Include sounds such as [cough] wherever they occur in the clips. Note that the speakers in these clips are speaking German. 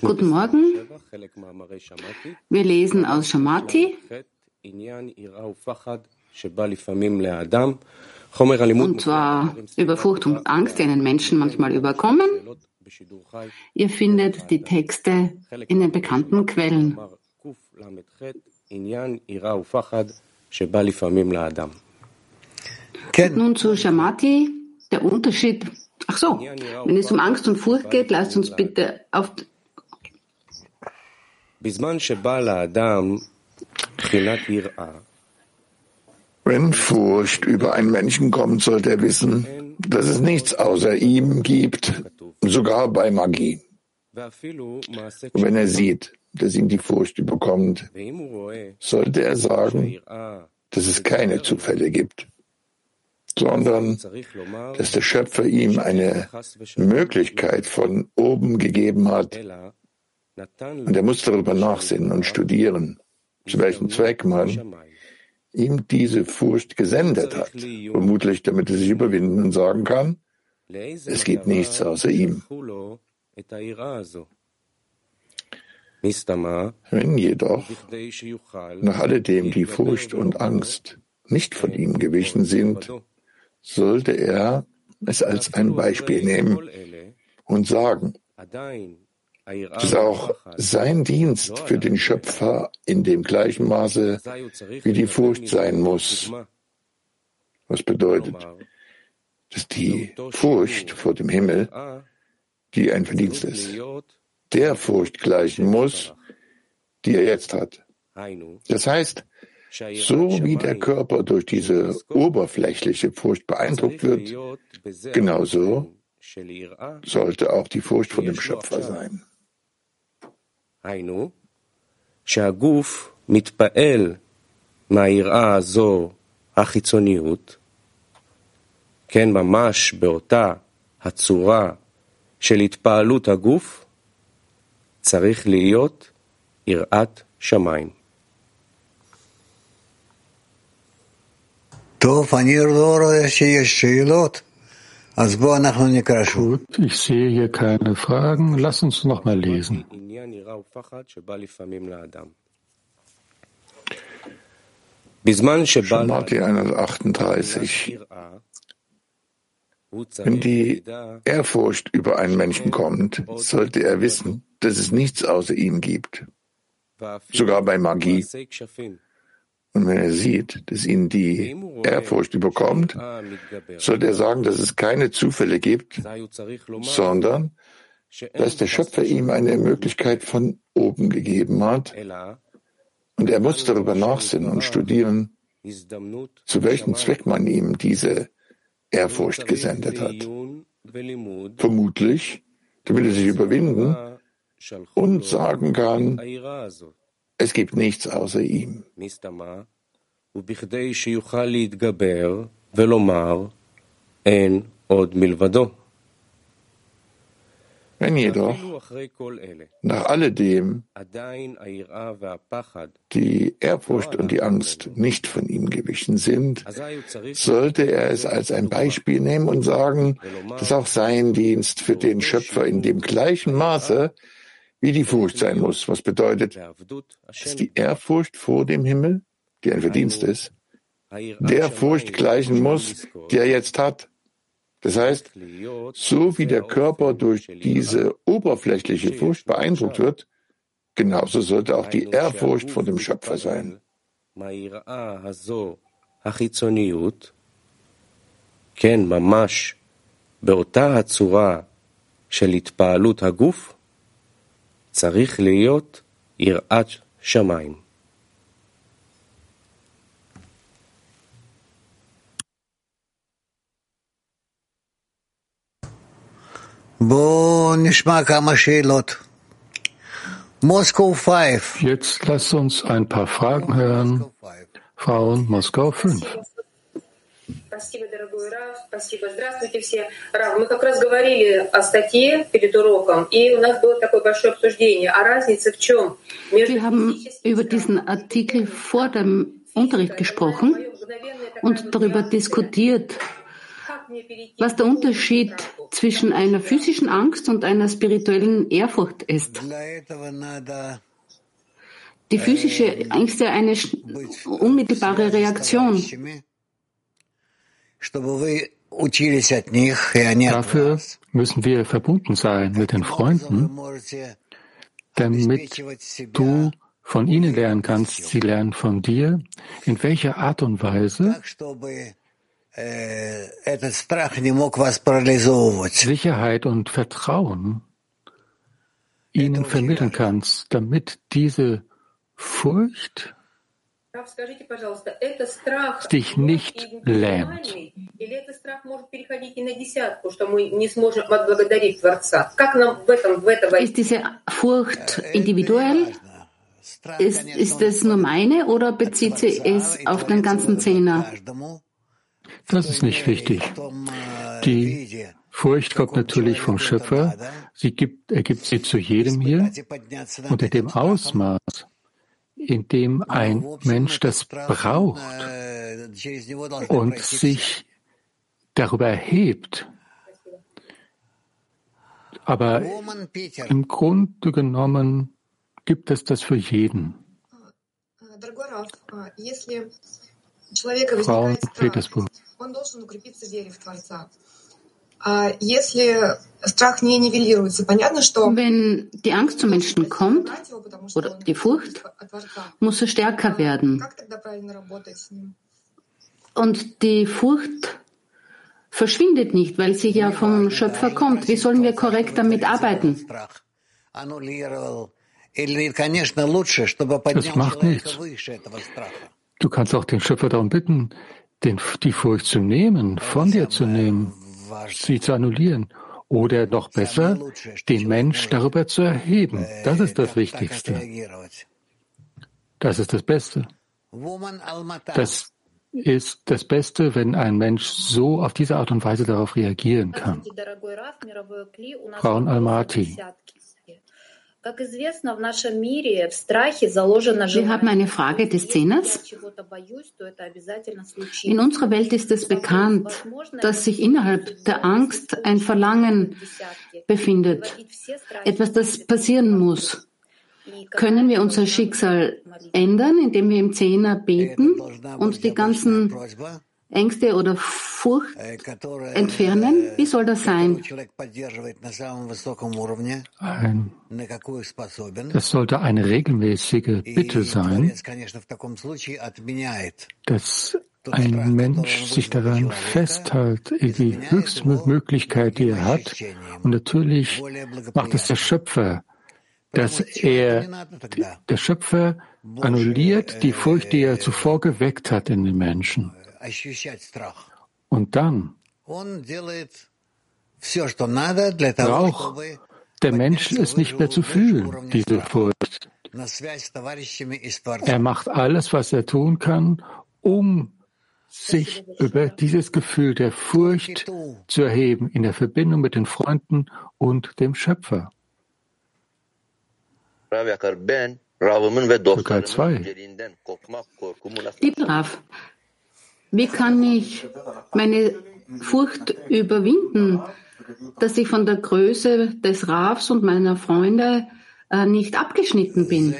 Guten Morgen. Wir lesen aus Shamati. Und zwar über Furcht und Angst, die einen Menschen manchmal überkommen. Ihr findet die Texte in den bekannten Quellen. Nun zu Shamati, der Unterschied. Ach so, wenn es um Angst und Furcht geht, lasst uns bitte auf. Wenn Furcht über einen Menschen kommt, sollte er wissen, dass es nichts außer ihm gibt, sogar bei Magie. Und wenn er sieht, dass ihn die Furcht überkommt, sollte er sagen, dass es keine Zufälle gibt sondern dass der Schöpfer ihm eine Möglichkeit von oben gegeben hat. Und er muss darüber nachsinnen und studieren, zu welchem Zweck man ihm diese Furcht gesendet hat, vermutlich damit er sich überwinden und sagen kann, es gibt nichts außer ihm. Wenn jedoch nach alledem die Furcht und Angst nicht von ihm gewichen sind, sollte er es als ein Beispiel nehmen und sagen, dass auch sein Dienst für den Schöpfer in dem gleichen Maße wie die Furcht sein muss. Was bedeutet, dass die Furcht vor dem Himmel, die ein Verdienst ist, der Furcht gleichen muss, die er jetzt hat. Das heißt, so wie der Körper durch diese oberflächliche Furcht beeindruckt wird, genauso sollte auch die Furcht vor dem Schöpfer sein. שהגוף מתפעל מהיראה הזו החיצוניות, כן, ממש באותה הצורה של התפעלות הגוף, צריך להיות יראת שמיים. Gut, ich sehe hier keine Fragen. Lass uns noch mal lesen. Shamati 138. Wenn die Ehrfurcht über einen Menschen kommt, sollte er wissen, dass es nichts außer ihm gibt. Sogar bei Magie und wenn er sieht, dass ihn die Ehrfurcht überkommt, sollte er sagen, dass es keine Zufälle gibt, sondern dass der Schöpfer ihm eine Möglichkeit von oben gegeben hat. Und er muss darüber nachsinnen und studieren, zu welchem Zweck man ihm diese Ehrfurcht gesendet hat. Vermutlich, damit er sich überwinden und sagen kann, es gibt nichts außer ihm. Wenn jedoch nach alledem die Ehrfurcht und die Angst nicht von ihm gewichen sind, sollte er es als ein Beispiel nehmen und sagen, dass auch sein Dienst für den Schöpfer in dem gleichen Maße wie die Furcht sein muss, was bedeutet, dass die Ehrfurcht vor dem Himmel, die ein Verdienst ist, der Furcht gleichen muss, die er jetzt hat. Das heißt, so wie der Körper durch diese oberflächliche Furcht beeindruckt wird, genauso sollte auch die Ehrfurcht vor dem Schöpfer sein. כן, ממש באותה הצורה של התפעלות הגוף, צריך להיות יראת שמיים. בואו נשמע כמה שאלות. Moskau 5. Jetzt lasst uns ein paar Fragen hören. Frauen, Moskau 5. Спасибо, дорогой Раф. Спасибо. Здравствуйте все. Раф, мы как раз говорили о статье перед уроком, и у нас было такое большое обсуждение. А разница в чем? Wir haben über diesen Artikel vor dem Unterricht gesprochen und darüber diskutiert, was der Unterschied zwischen einer physischen Angst und einer spirituellen Ehrfurcht ist. Die physische Angst ist ja eine unmittelbare Reaktion. Dafür müssen wir verbunden sein mit den Freunden, damit du von ihnen lernen kannst, sie lernen von dir, in welcher Art und Weise? Sicherheit und Vertrauen ihnen vermitteln kannst, damit diese Furcht dich nicht lähmt. Ist diese Furcht individuell? Ist, ist es nur meine oder bezieht sie es auf den ganzen Zehner? Das ist nicht wichtig. Die Furcht kommt natürlich vom Schöpfer. Sie gibt, er gibt sie zu jedem hier. Und in dem Ausmaß, in dem ein Mensch das braucht und sich darüber erhebt, aber im Grunde genommen gibt es das für jeden. Frauen Petersburg. Wenn die Angst zum Menschen kommt oder die Furcht, muss er stärker werden. Und die Furcht verschwindet nicht, weil sie ja vom Schöpfer kommt. Wie sollen wir korrekt damit arbeiten? Das macht nichts. Du kannst auch den Schöpfer darum bitten, den, die Furcht zu nehmen, von dir zu nehmen, sie zu annullieren. Oder noch besser, den Mensch darüber zu erheben. Das ist das Wichtigste. Das ist das Beste. Das ist das Beste, wenn ein Mensch so auf diese Art und Weise darauf reagieren kann. Frauen Almaty. Wir haben eine Frage des Zehners. In unserer Welt ist es bekannt, dass sich innerhalb der Angst ein Verlangen befindet, etwas, das passieren muss. Können wir unser Schicksal ändern, indem wir im Zehner beten und die ganzen Ängste oder Furcht entfernen? Wie soll das sein? Ein, das sollte eine regelmäßige Bitte sein, dass ein Mensch sich daran festhält, die höchste Möglichkeit, die er hat. Und natürlich macht es der Schöpfer, dass er, der Schöpfer annulliert die Furcht, die er zuvor geweckt hat in den Menschen. Und dann braucht der Mensch es nicht mehr zu fühlen, diese Furcht. Er macht alles, was er tun kann, um sich über dieses Gefühl der Furcht zu erheben in der Verbindung mit den Freunden und dem Schöpfer. Türkei 2. Lieber Rav, wie kann ich meine Furcht überwinden, dass ich von der Größe des Rafs und meiner Freunde äh, nicht abgeschnitten bin?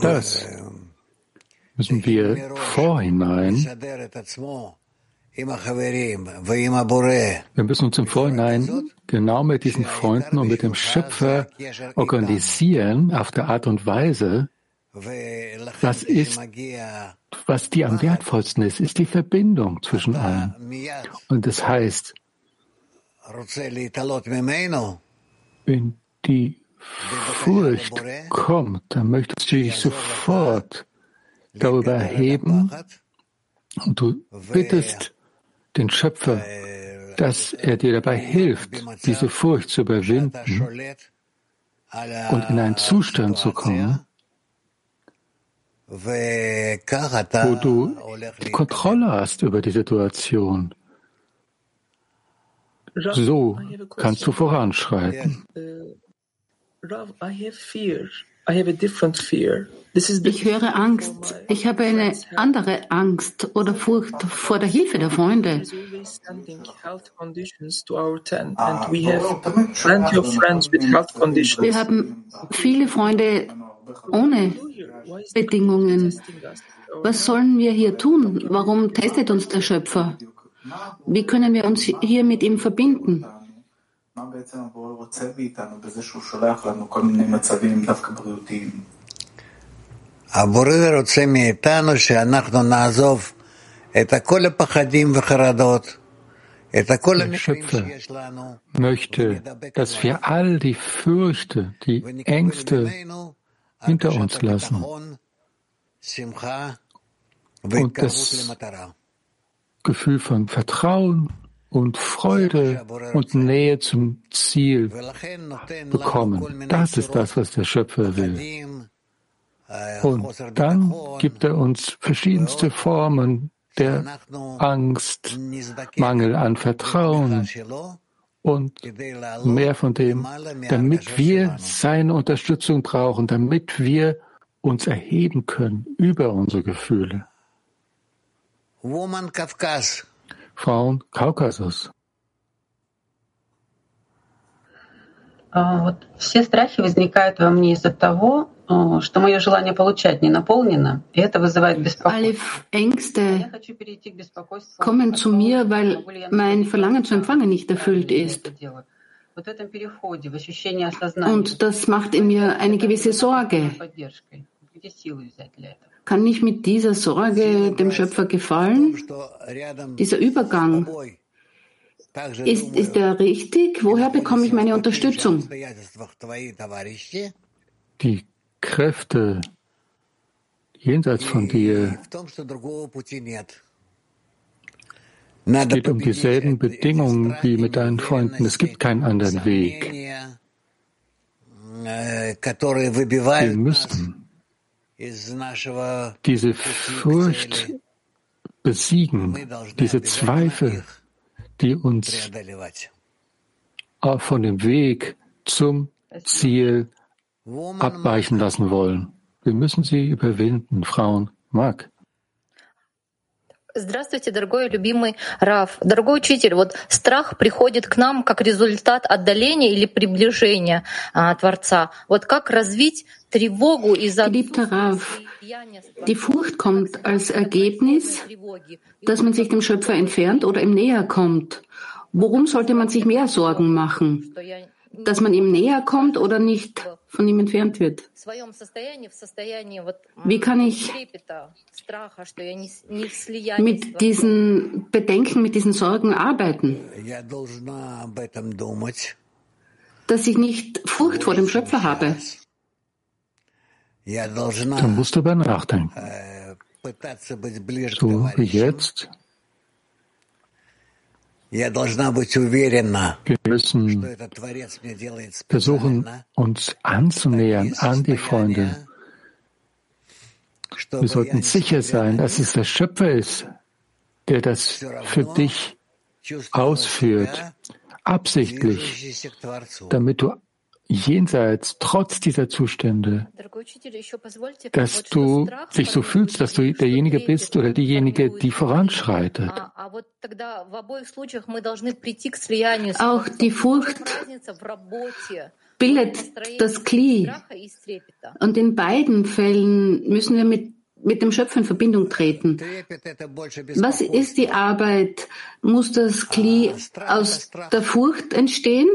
Das müssen wir vorhinein wir müssen uns im Vorhinein genau mit diesen Freunden und mit dem Schöpfer organisieren auf der Art und Weise, was ist, was die am wertvollsten ist, ist die Verbindung zwischen allen. Und das heißt, wenn die Furcht kommt, dann möchtest du dich sofort darüber erheben. und du bittest den Schöpfer, dass er dir dabei hilft, diese Furcht zu überwinden und in einen Zustand zu kommen, wo du die Kontrolle hast über die Situation. So kannst du voranschreiten. I have a different fear. Ich höre Angst. Ich habe eine andere Angst oder Furcht vor der Hilfe der Freunde. Wir haben viele Freunde ohne Bedingungen. Was sollen wir hier tun? Warum testet uns der Schöpfer? Wie können wir uns hier mit ihm verbinden? הבורא רוצה מאיתנו שאנחנו נעזוב את כל הפחדים וחרדות, Der Schöpfer möchte, dass wir all die Fürchte, die Ängste hinter uns lassen und das Gefühl von Vertrauen und Freude und Nähe zum Ziel bekommen. Das ist das, was der Schöpfer will. Und dann gibt er uns verschiedenste Formen der Angst, Mangel an Vertrauen und mehr von dem, damit wir seine Unterstützung brauchen, damit wir uns erheben können über unsere Gefühle. Frauen Kaukasus. Вот все страхи возникают во мне из-за того, что мое желание получать не наполнено, и это вызывает беспокойство. Alle Ängste kommen zu mir, weil mein Verlangen zu empfangen nicht erfüllt ist. Und das macht in mir eine gewisse Sorge. Kann ich mit dieser Sorge dem Schöpfer gefallen? Dieser Übergang, ist, ist der richtig? Woher bekomme ich meine Unterstützung? Die Kräfte jenseits von dir. Es geht um dieselben Bedingungen wie mit deinen Freunden. Es gibt keinen anderen Weg. Wir müssen diese Furcht besiegen, diese Zweifel, die uns von dem Weg zum Ziel abweichen lassen wollen. Wir müssen sie überwinden, Frauen. Mark. Здравствуйте, дорогой любимый Раф. Дорогой учитель, вот страх приходит к нам как результат отдаления или приближения а, Творца. Вот как развить. Geliebter Rav, die Furcht kommt als Ergebnis, dass man sich dem Schöpfer entfernt oder ihm näher kommt. Worum sollte man sich mehr Sorgen machen? dass man ihm näher kommt oder nicht von ihm entfernt wird. Wie kann ich mit diesen Bedenken, mit diesen Sorgen arbeiten? Dass ich nicht Furcht vor dem Schöpfer habe. Dann musst du darüber nachdenken. So wie jetzt wir müssen versuchen, uns anzunähern an die Freunde. Wir sollten sicher sein, dass es der Schöpfer ist, der das für dich ausführt, absichtlich, damit du jenseits, trotz dieser Zustände, dass du dich so fühlst, dass du derjenige bist oder diejenige, die voranschreitet. Auch die Furcht bildet das Kli. Und in beiden Fällen müssen wir mit mit dem Schöpfer in Verbindung treten. Was ist die Arbeit? Muss das Kli aus der Furcht entstehen?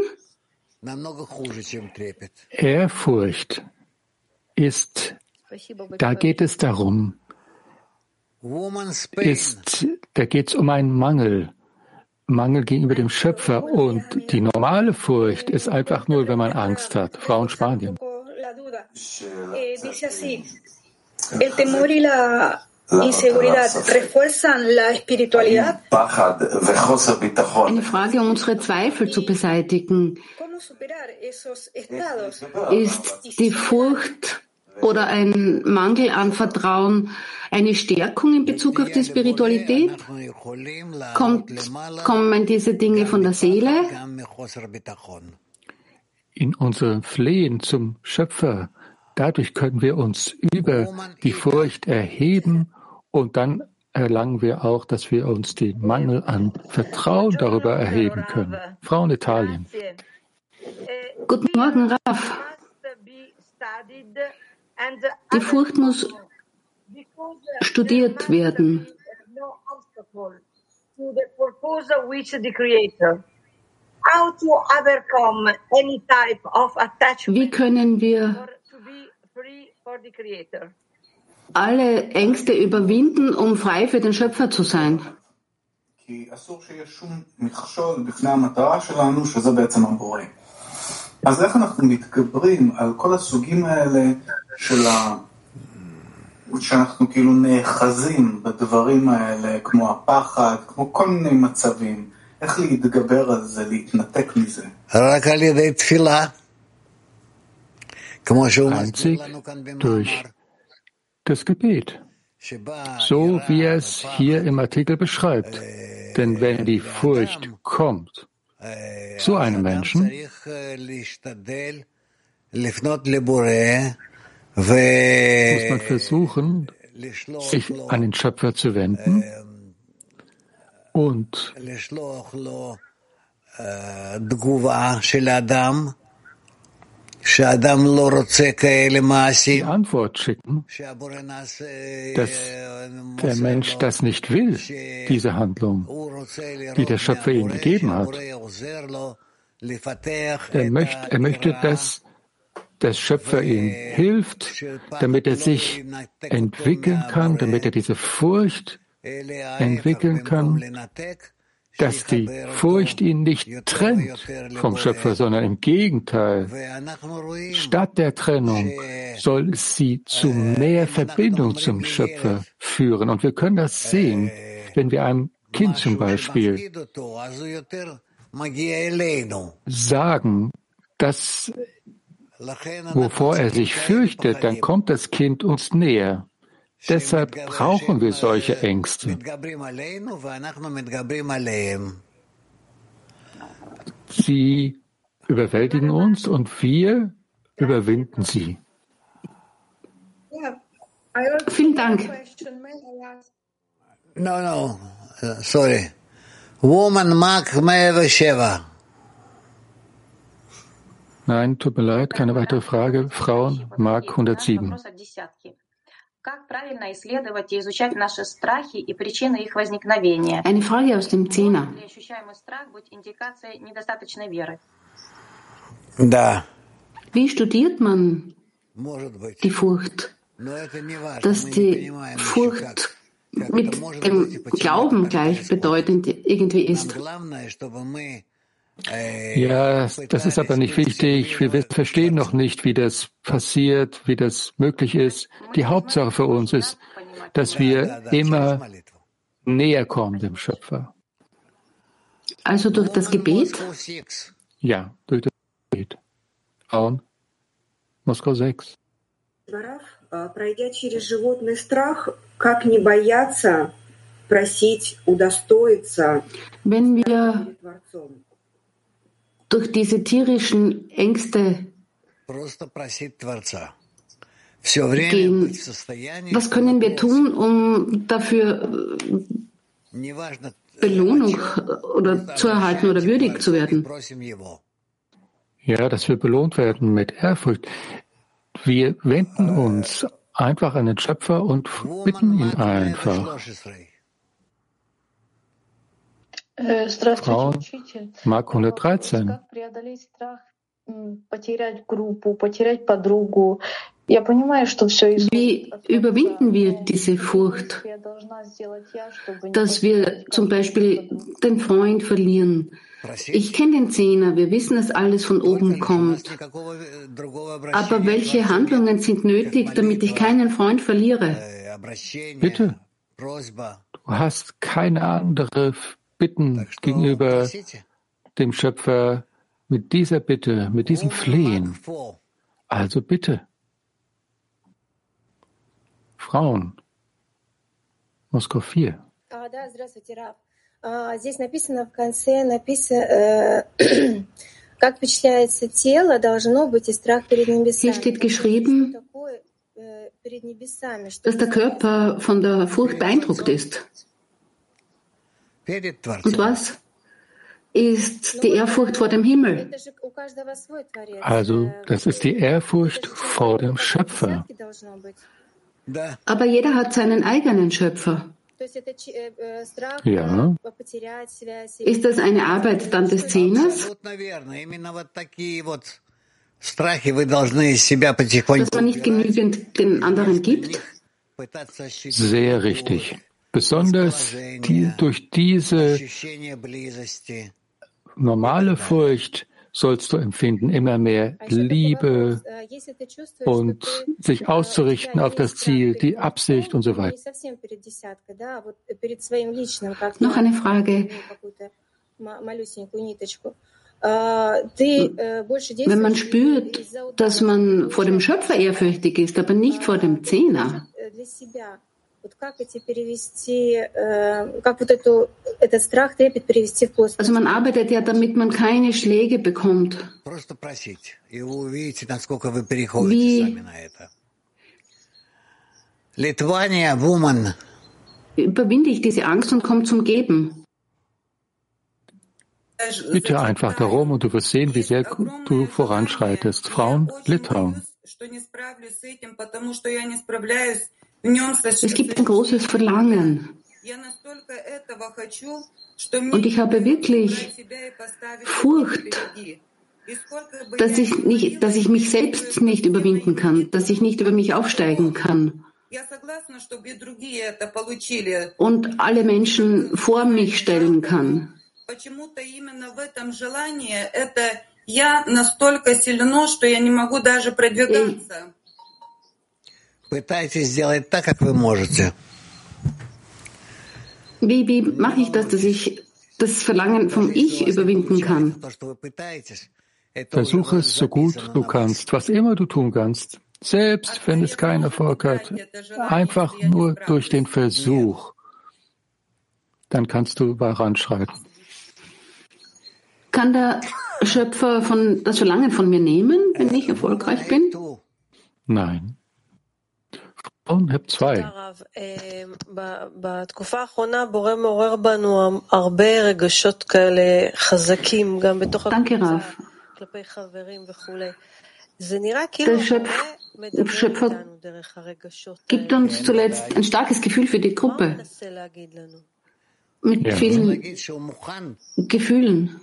Ehrfurcht ist, da geht es darum, ist, da geht es um einen Mangel, Mangel gegenüber dem Schöpfer und die normale Furcht ist einfach nur, wenn man Angst hat. Frau in Spanien. Y la Inseguridad refuerzan la espiritualidad. Eine Frage, um unsere Zweifel zu beseitigen. Ist die Furcht oder ein Mangel an Vertrauen eine Stärkung in Bezug auf die Spiritualität? Kommt, kommen diese Dinge von der Seele? In unserem Flehen zum Schöpfer Dadurch können wir uns über die Furcht erheben und dann erlangen wir auch, dass wir uns den Mangel an Vertrauen darüber erheben können. Frau in Italien. Guten Morgen, Raf. Die Furcht muss studiert werden. Wie können wir alle Ängste überwinden, um frei für den Schöpfer zu sein? אז איך אנחנו מתגברים על כל הסוגים האלה של ה... שאנחנו כאילו נאחזים בדברים האלה, כמו הפחד, כמו כל מיני מצבים. איך להתגבר על זה, להתנתק מזה? רק על ידי תפילה. Einzig durch das Gebet, so wie er es hier im Artikel beschreibt. Denn wenn die Furcht kommt zu einem Menschen, muss man versuchen, sich an den Schöpfer zu wenden und die Antwort schicken, dass der Mensch das nicht will, diese Handlung, die der Schöpfer ihm gegeben hat. Er möchte, er möchte, dass der Schöpfer ihm hilft, damit er sich entwickeln kann, damit er diese Furcht entwickeln kann, dass die Furcht ihn nicht trennt vom Schöpfer, sondern im Gegenteil. Statt der Trennung soll sie zu mehr Verbindung zum Schöpfer führen. Und wir können das sehen, wenn wir einem Kind zum Beispiel sagen, dass wovor er sich fürchtet, dann kommt das Kind uns näher. Deshalb brauchen wir solche Ängste. Sie überwältigen uns und wir überwinden sie. Vielen Dank. No, no, sorry. Woman Mark 107. Nein, tut mir leid, keine weitere Frage. Frauen, Mark 107. Eine Frage aus dem Zehner. Wie studiert man die Furcht? Dass die Furcht mit dem Glauben gleichbedeutend irgendwie ist. Ja, das ist aber nicht wichtig. Wir verstehen noch nicht, wie das passiert, wie das möglich ist. Die Hauptsache für uns ist, dass wir immer näher kommen dem Schöpfer. Also durch das Gebet? Ja, durch das Gebet. Frauen, Moskau 6. Пройдя через животный страх, как не бояться просить удостоиться Wenn wir durch diese tierischen Ängste gehen. Was können wir tun, um dafür Belohnung oder zu erhalten oder würdig zu werden? Ja, dass wir belohnt werden mit Ehrfurcht. Wir wenden uns einfach an den Schöpfer und bitten ihn einfach. Frauen, Mark 113. Wie überwinden wir diese Furcht, dass wir zum Beispiel den Freund verlieren? Ich kenne den Zehner, wir wissen, dass alles von oben kommt. Aber welche Handlungen sind nötig, damit ich keinen Freund verliere? Bitte. Du hast keine andere Bitten gegenüber dem Schöpfer mit dieser Bitte, mit diesem Flehen. Also bitte. Frauen. Moskau 4. Здесь написано в конце, написано, [clears throat] как впечатляется тело, должно быть и страх перед небесами. Hier steht geschrieben, dass der Körper von der Furcht beeindruckt ist. Und was ist die Ehrfurcht vor dem Himmel? Also, das ist die Ehrfurcht vor dem Schöpfer. Aber jeder hat seinen eigenen Schöpfer. Ja. Ist das eine Arbeit dann des Zehners? Dass man nicht genügend den anderen gibt? Sehr richtig. Besonders die, durch diese normale Furcht sollst du empfinden, immer mehr Liebe und sich auszurichten auf das Ziel, die Absicht und so weiter. Noch eine Frage. Wenn man spürt, dass man vor dem Schöpfer ehrfürchtig ist, aber nicht vor dem Zehner, also man arbeitet ja, damit man keine Schläge bekommt. Wie überwinde ich diese Angst und komme zum Geben? Bitte einfach darum und du wirst sehen, wie sehr du voranschreitest. Frauen, Litauen. Es gibt ein großes Verlangen. Und ich habe wirklich Furcht, dass ich, nicht, dass ich mich selbst nicht überwinden kann, dass ich nicht über mich aufsteigen kann. Und alle Menschen vor mich stellen kann. Я Пытайтесь сделать так, как вы можете. Wie, wie mache ich das, dass ich das Verlangen vom Ich überwinden kann? Versuche es so gut du kannst, was immer du tun kannst, selbst wenn es keinen Erfolg hat, einfach nur durch den Versuch, dann kannst du voranschreiten. Kann der Schöpfer von, das Verlangen von mir nehmen, wenn ich erfolgreich bin? Nein. Und Hep 2. Danke, Rav. Der Schöpfer gibt uns zuletzt ein starkes Gefühl für die Gruppe mit ja. vielen Gefühlen.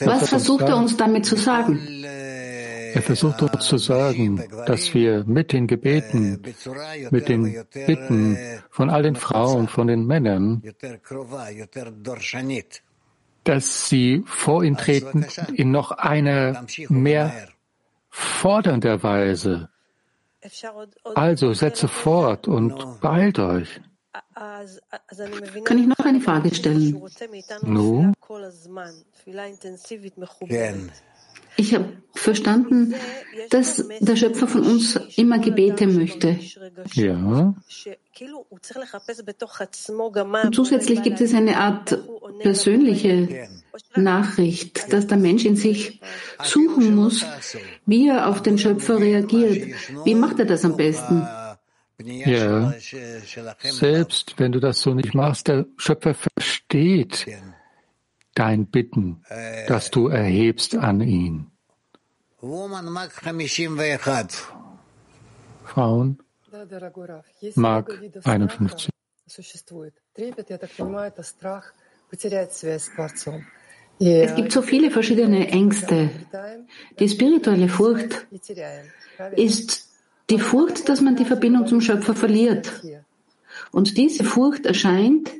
Was versucht er uns damit zu sagen? Er versucht uns zu sagen, dass wir mit den Gebeten, mit den Bitten von all den Frauen, von den Männern, dass sie vor ihn treten in noch einer mehr fordernder Weise. Also setze fort und beeilt euch. Kann ich noch eine Frage stellen? No? Ich habe verstanden, dass der Schöpfer von uns immer Gebete möchte. Ja. Und zusätzlich gibt es eine Art persönliche Nachricht, dass der Mensch in sich suchen muss, wie er auf den Schöpfer reagiert. Wie macht er das am besten? Ja, selbst wenn du das so nicht machst, der Schöpfer versteht dein Bitten, das du erhebst an ihn. Frauen, Mark 51. Es gibt so viele verschiedene Ängste. Die spirituelle Furcht ist die Furcht, dass man die Verbindung zum Schöpfer verliert. Und diese Furcht erscheint,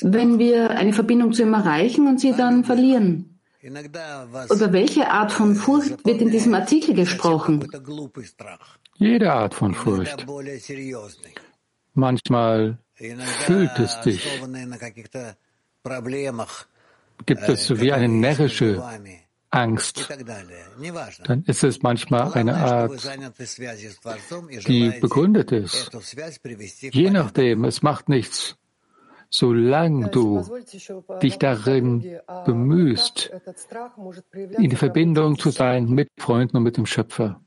wenn wir eine Verbindung zu ihm erreichen und sie dann verlieren. Über welche Art von Furcht wird in diesem Artikel gesprochen? Jede Art von Furcht. Manchmal fühlt es dich. Gibt es wie eine närrische Angst, dann ist es manchmal eine Art, die begründet ist. Je nachdem, es macht nichts. Solange du dich darin bemühst, in Verbindung zu sein mit Freunden und mit dem Schöpfer.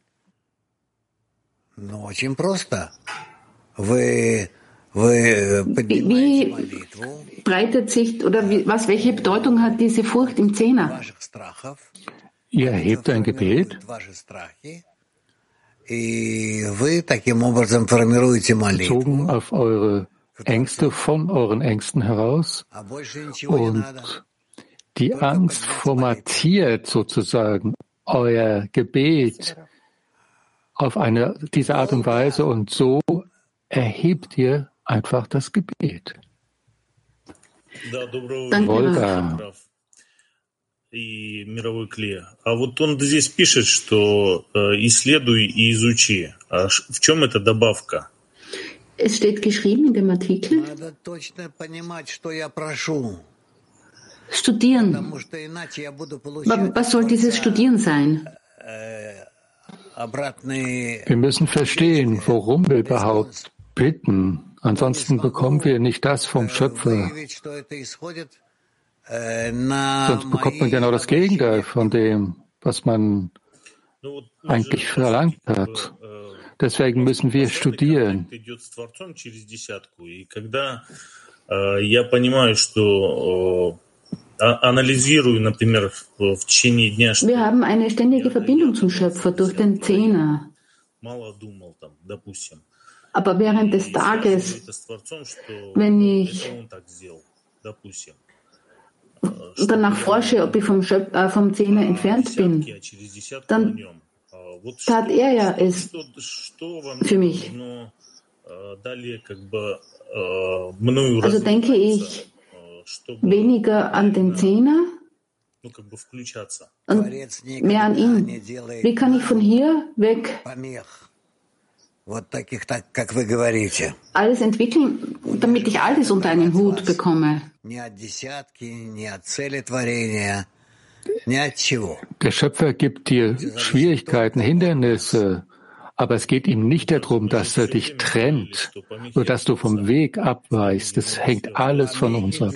Wie breitet sich oder wie, was, welche Bedeutung hat diese Furcht im Zehner? Ihr erhebt ein Gebet. bezogen auf eure Ängste von euren Ängsten heraus und die Angst formatiert sozusagen euer Gebet auf eine diese Art und Weise und so erhebt ihr einfach das Gebet. Danke. и мировой клей. А вот он здесь пишет, что э, исследуй и изучи. А в чем эта добавка? Es steht geschrieben in dem Artikel, studieren. Was soll dieses Studieren sein? Wir müssen verstehen, worum wir überhaupt bitten. Ansonsten bekommen wir nicht das vom Schöpfer. Sonst bekommt man genau das Gegenteil von dem, was man eigentlich verlangt hat. Deswegen müssen wir studieren. Wir haben eine ständige Verbindung zum Schöpfer durch den Zehner. Aber während des Tages, wenn ich danach forsche, ob ich vom, Schöp äh, vom Zehner entfernt bin, dann tat er ja es für mich. Also denke ich weniger an den Zehner und mehr an ihn. Wie kann ich von hier weg alles entwickeln, damit ich alles unter einen Hut bekomme? Der Schöpfer gibt dir Schwierigkeiten, Hindernisse, aber es geht ihm nicht darum, dass er dich trennt oder dass du vom Weg abweichst. Es hängt alles von uns ab.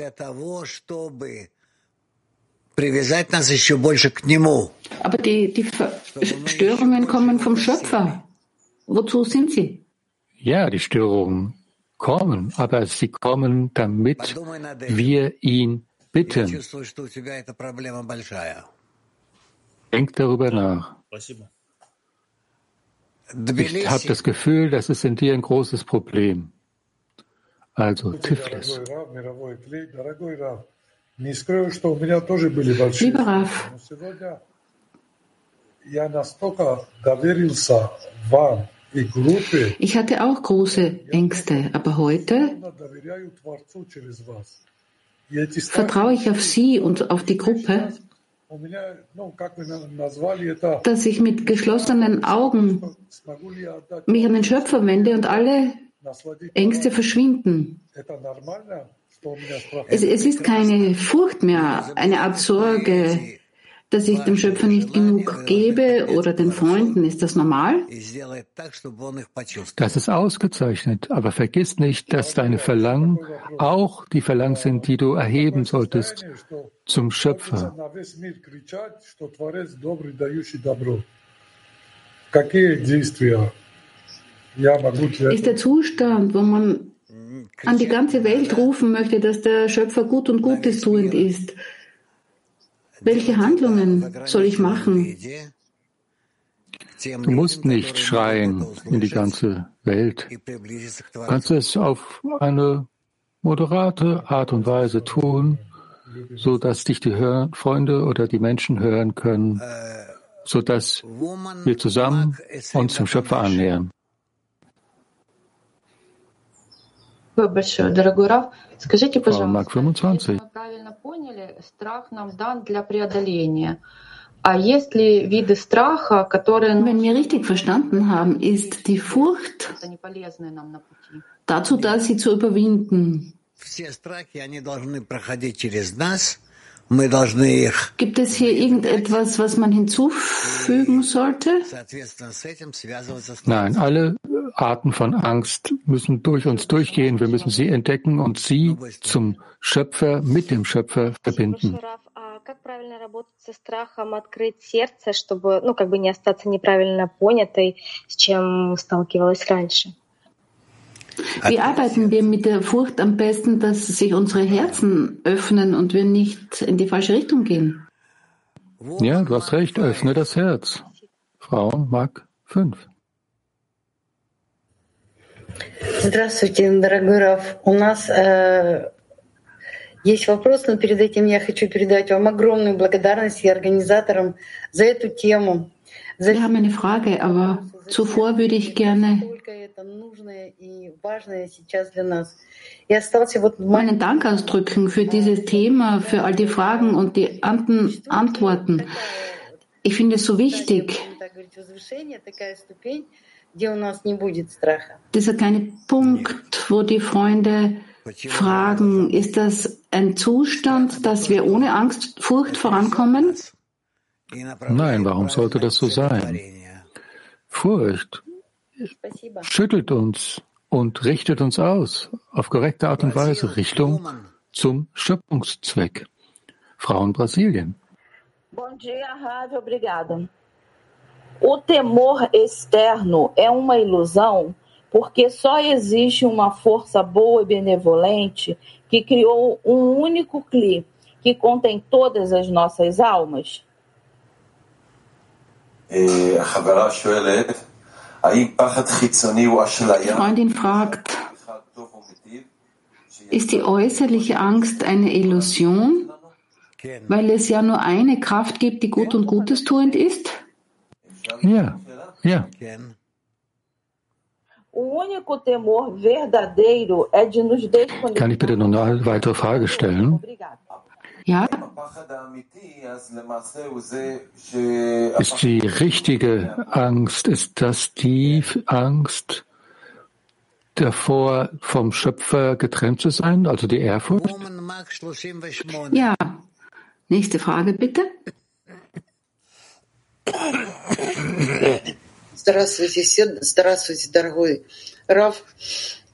Aber die, die Störungen kommen vom Schöpfer. Wozu sind sie? Ja, die Störungen kommen, aber sie kommen, damit wir ihn bitten. Denk darüber nach. Ich habe das Gefühl, das ist in dir ein großes Problem. Also Tiflis. Lieber Raf, ich hatte auch große Ängste, aber heute vertraue ich auf Sie und auf die Gruppe, dass ich mit geschlossenen Augen mich an den Schöpfer wende und alle Ängste verschwinden. Es, es ist keine Furcht mehr, eine Art Sorge, dass ich dem Schöpfer nicht genug gebe oder den Freunden. Ist das normal? Das ist ausgezeichnet, aber vergiss nicht, dass deine Verlangen auch die Verlangen sind, die du erheben solltest zum Schöpfer. Ist der Zustand, wo man an die ganze Welt rufen möchte, dass der Schöpfer gut und Gutes tuend ist, welche Handlungen soll ich machen? Du musst nicht schreien in die ganze Welt. Du kannst es auf eine moderate Art und Weise tun, so dass dich die Hör Freunde oder die Menschen hören können, so dass wir zusammen uns dem Schöpfer annähern. большое, дорогой Раф. Скажите, пожалуйста, страх нам дан для преодоления. А есть ли виды страха, которые... Wenn wir richtig verstanden haben, ist die Furcht dazu da, sie zu überwinden. Gibt es hier irgendetwas, was man hinzufügen sollte? Nein, alle Arten von Angst müssen durch uns durchgehen. Wir müssen sie entdecken und sie zum Schöpfer, mit dem Schöpfer verbinden. как правильно работать со страхом открыть сердце, чтобы, ну, как бы не остаться неправильно понятой, с чем сталкивалась раньше? Wie arbeiten wir mit der Furcht am besten, dass sich unsere Herzen öffnen und wir nicht in die falsche Richtung gehen? Ja, du hast recht, öffne das Herz. Frau Mark 5. Здравствуйте, дорогой Раф. У нас э, есть вопрос, но перед этим я хочу передать вам огромную благодарность и организаторам за эту тему. Wir haben eine Frage, aber zuvor würde ich gerne meinen Dank ausdrücken für dieses Thema, für all die Fragen und die Antworten. Ich finde es so wichtig. Dieser kleine Punkt, wo die Freunde fragen, ist das ein Zustand, dass wir ohne Angst, Furcht vorankommen? Nein, warum sollte das so sein? Furcht schüttelt uns und richtet uns aus auf korrekte Art und Weise Richtung zum Schöpfungszweck. Frauen Brasilien. Bom dia, Rádio, obrigada. O temor externo é uma ilusão porque só existe uma força boa e benevolente que criou um único Kli que contém todas as nossas almas? Die Freundin fragt, ist die äußerliche Angst eine Illusion, weil es ja nur eine Kraft gibt, die gut und Gutes tuend ist? Ja, ja. Kann ich bitte noch eine weitere Frage stellen? Ja. Ist die richtige Angst, ist das die Angst davor, vom Schöpfer getrennt zu sein, also die Ehrfurcht? Ja. Nächste Frage bitte. Здравствуйте, все. Здравствуйте, дорогой Раф.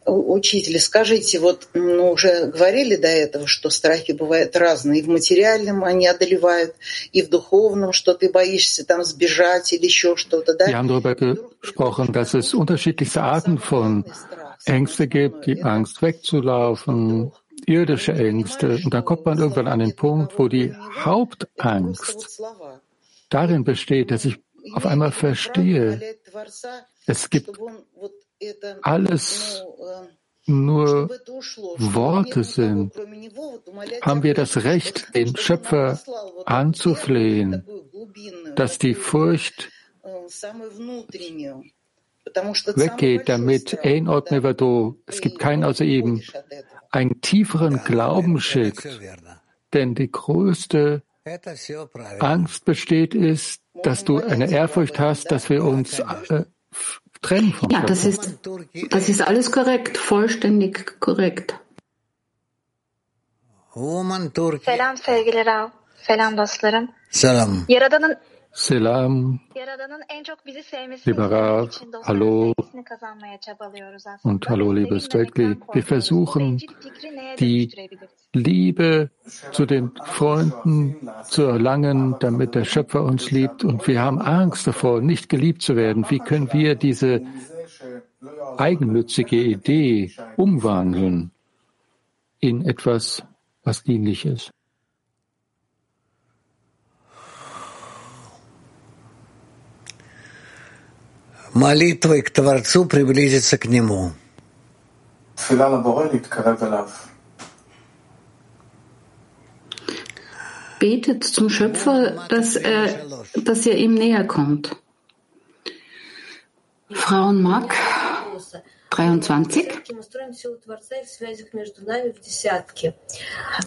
Учитель, скажите, вот ну, уже говорили до этого, что страхи бывают разные. И в материальном они одолевают, и в духовном, что ты боишься там сбежать или еще что-то, да? Wir haben darüber gesprochen, dass es unterschiedlichste Arten von Ängste gibt, die Angst wegzulaufen, irdische Ängste. Und dann kommt man irgendwann an den Punkt, wo die Hauptangst darin besteht, dass ich auf einmal verstehe, es gibt alles nur Worte sind, haben wir das Recht, den Schöpfer anzuflehen, dass die Furcht weggeht, damit ein Ort es gibt keinen außer ihm, einen tieferen Glauben schickt. Denn die größte Angst besteht, ist, dass du eine Ehrfurcht hast, dass wir uns äh, trennen vom Ja, das ist, das ist alles korrekt, vollständig korrekt. Selam sevgili Rav. Selam dostlarım. Selam. Yaradan'ın Selam. Lieber Rav, hallo. Und hallo, liebes Stegli. Wir versuchen, die Liebe zu den Freunden zu erlangen, damit der Schöpfer uns liebt. Und wir haben Angst davor, nicht geliebt zu werden. Wie können wir diese eigennützige Idee umwandeln in etwas, was dienlich ist? молитвой к Творцу приблизиться к Нему. Betet zum Schöpfer, dass er, dass er ihm näher kommt. Frauen mag 23.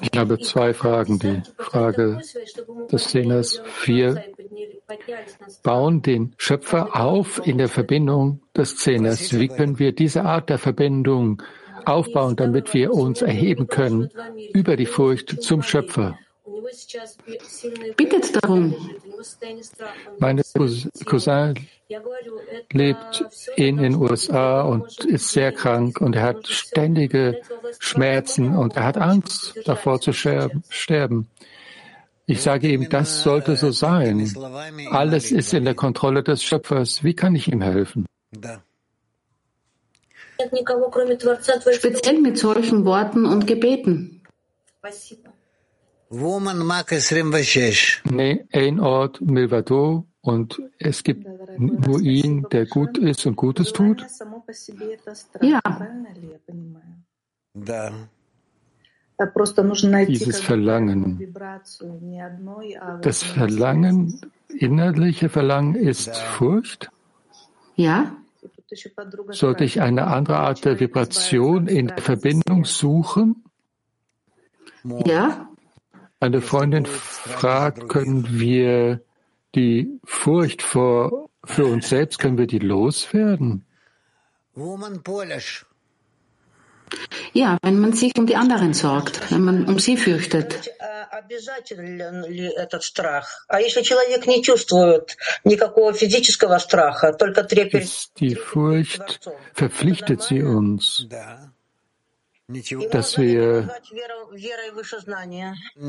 Ich habe zwei Fragen. Die Frage des Sängers 4. Bauen den Schöpfer auf in der Verbindung des Zehners. Wie können wir diese Art der Verbindung aufbauen, damit wir uns erheben können über die Furcht zum Schöpfer? Bittet darum. Meine Cousin lebt in den USA und ist sehr krank und er hat ständige Schmerzen und er hat Angst davor zu sterben. Ich sage ihm, das sollte so sein. Alles ist in der Kontrolle des Schöpfers. Wie kann ich ihm helfen? Speziell mit solchen Worten und Gebeten. Nee, ein Ort, Milvado, und es gibt nur ihn, der gut ist und Gutes tut? Ja. Dieses Verlangen, das Verlangen, innerliche Verlangen ist Furcht? Ja. Sollte ich eine andere Art der Vibration in der Verbindung suchen? Ja. Eine Freundin fragt, können wir die Furcht vor, für uns selbst, können wir die loswerden? Ja, wenn man sich um die anderen sorgt, wenn man um sie fürchtet. Ist die Furcht verpflichtet sie uns, dass wir,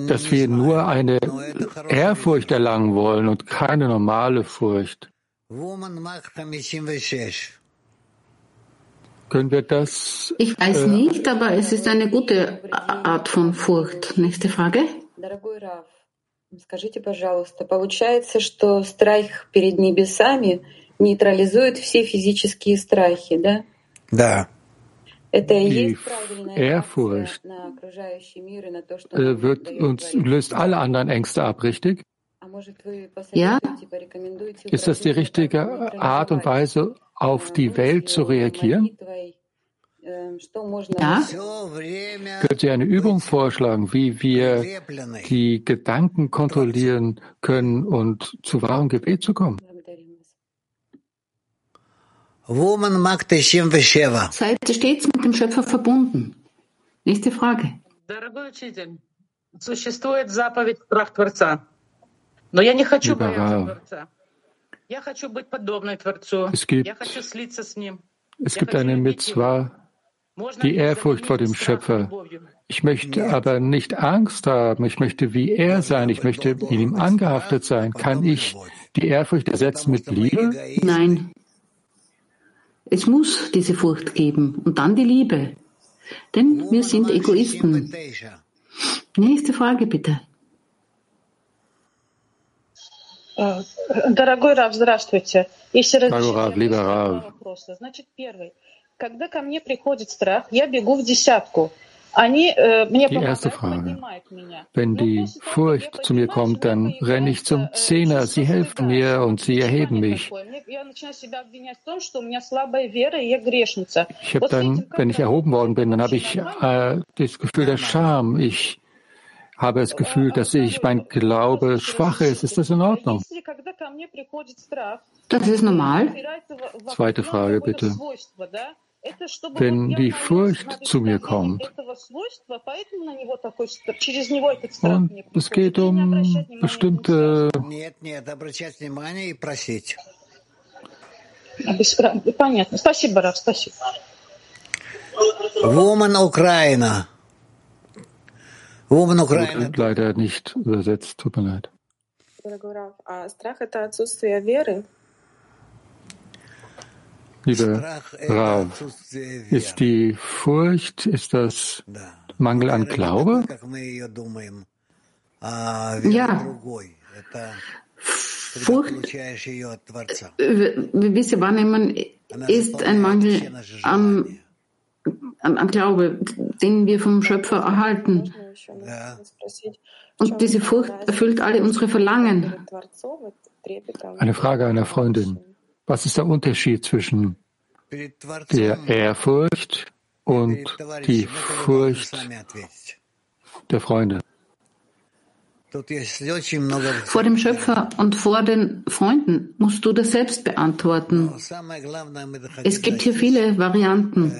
dass wir nur eine Ehrfurcht erlangen wollen und keine normale Furcht. Können wir das? Ich weiß äh, nicht, aber es ist eine gute Art von Furcht. Nächste Frage. Скажите, пожалуйста, получается, что страх перед небесами нейтрализует все физические страхи, да? Да. Die Ehrfurcht wird uns, löst alle anderen Ängste ab, richtig? Ja. Ist das die richtige Art und Weise, auf die Welt zu reagieren? Ja. Können Sie eine Übung vorschlagen, wie wir die Gedanken kontrollieren können und zu wahrem Gebet zu kommen? Seid stets mit dem Schöpfer verbunden. Nächste Frage. Überall. Es gibt, es gibt eine Mitzwa, die Ehrfurcht vor dem Schöpfer. Ich möchte aber nicht Angst haben. Ich möchte wie er sein. Ich möchte ihm angehaftet sein. Kann ich die Ehrfurcht ersetzen mit Liebe? Nein. Es muss diese Furcht geben und dann die Liebe. Denn wir sind Egoisten. Nächste Frage bitte. Дорогой Рав, здравствуйте. Если разрешите, вопросы. Значит, первый. Когда ко мне приходит страх, я бегу в десятку. Они, äh, die erste Frage. Wenn die Furcht zu mir kommt, dann renne ich zum Zehner. Sie helfen mir und sie erheben mich. Ich habe dann, wenn ich erhoben worden bin, dann habe ich äh, das Gefühl der Scham. Ich habe das Gefühl, dass ich mein Glaube schwach ist. Ist das in Ordnung? Das ist normal. Zweite Frage bitte. Wenn die Furcht zu mir kommt und es geht um bestimmte Woman Ukraine. Gut, leider nicht übersetzt, tut mir leid. Lieber Rav, ist die Furcht, ist das Mangel an Glaube? Ja. Furcht, äh, wie wir wahrnehmen, ist ein Mangel am an Glaube, den wir vom Schöpfer erhalten. Und diese Furcht erfüllt alle unsere Verlangen. Eine Frage einer Freundin. Was ist der Unterschied zwischen der Ehrfurcht und die Furcht der Freunde? Vor dem Schöpfer und vor den Freunden musst du das selbst beantworten. Es gibt hier viele Varianten.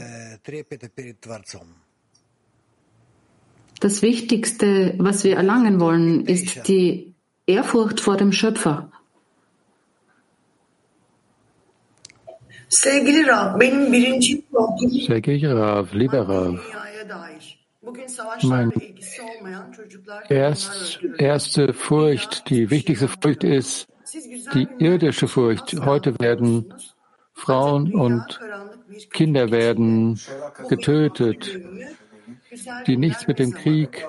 Das Wichtigste, was wir erlangen wollen, ist die Ehrfurcht vor dem Schöpfer. Sevgili Rav, benim birinci Sevgili Rav, lieber Rav, Meine erst, erste Furcht, die wichtigste Furcht ist die irdische Furcht. Heute werden Frauen und Kinder werden getötet, die nichts mit dem Krieg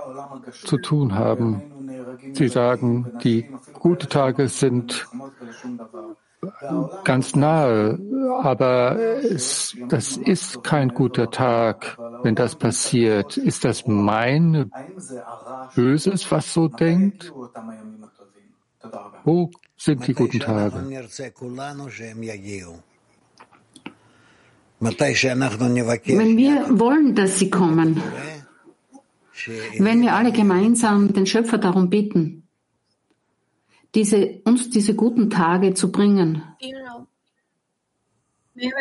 zu tun haben. Sie sagen, die guten Tage sind ganz nahe, aber es, das ist kein guter Tag, wenn das passiert. Ist das mein Böses, was so denkt? Wo sind die guten Tage? Wenn wir wollen, dass sie kommen, wenn wir alle gemeinsam den Schöpfer darum bitten, diese, uns diese guten Tage zu bringen. Wir